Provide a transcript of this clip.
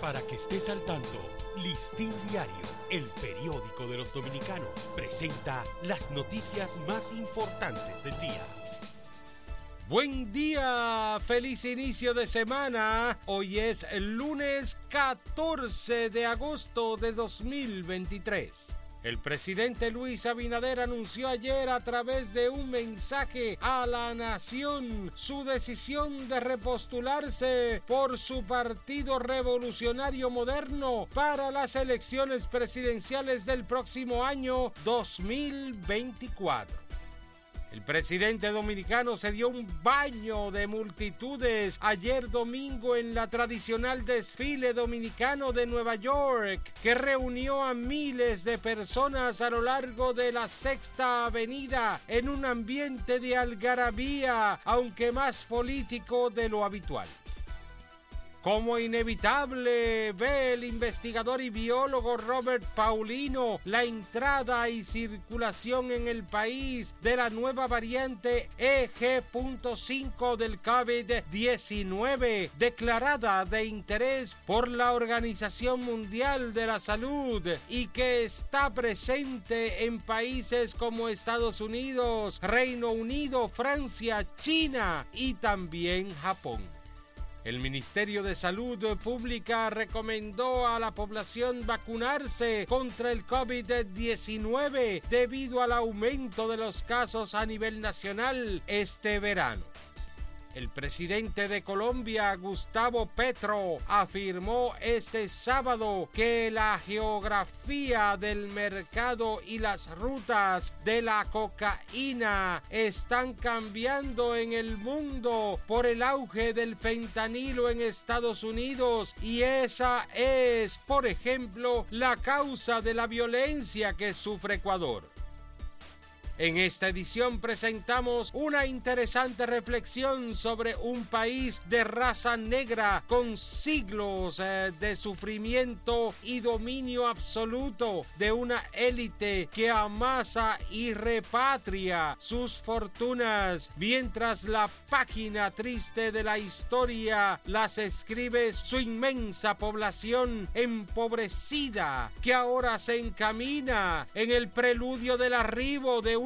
Para que estés al tanto, Listín Diario, el periódico de los dominicanos, presenta las noticias más importantes del día. Buen día, feliz inicio de semana. Hoy es el lunes 14 de agosto de 2023. El presidente Luis Abinader anunció ayer a través de un mensaje a la nación su decisión de repostularse por su Partido Revolucionario Moderno para las elecciones presidenciales del próximo año 2024. El presidente dominicano se dio un baño de multitudes ayer domingo en la tradicional desfile dominicano de Nueva York, que reunió a miles de personas a lo largo de la Sexta Avenida en un ambiente de algarabía, aunque más político de lo habitual. Como inevitable ve el investigador y biólogo Robert Paulino la entrada y circulación en el país de la nueva variante EG.5 del COVID-19 declarada de interés por la Organización Mundial de la Salud y que está presente en países como Estados Unidos, Reino Unido, Francia, China y también Japón. El Ministerio de Salud Pública recomendó a la población vacunarse contra el COVID-19 debido al aumento de los casos a nivel nacional este verano. El presidente de Colombia, Gustavo Petro, afirmó este sábado que la geografía del mercado y las rutas de la cocaína están cambiando en el mundo por el auge del fentanilo en Estados Unidos y esa es, por ejemplo, la causa de la violencia que sufre Ecuador. En esta edición presentamos una interesante reflexión sobre un país de raza negra con siglos eh, de sufrimiento y dominio absoluto de una élite que amasa y repatria sus fortunas, mientras la página triste de la historia las escribe su inmensa población empobrecida que ahora se encamina en el preludio del arribo de un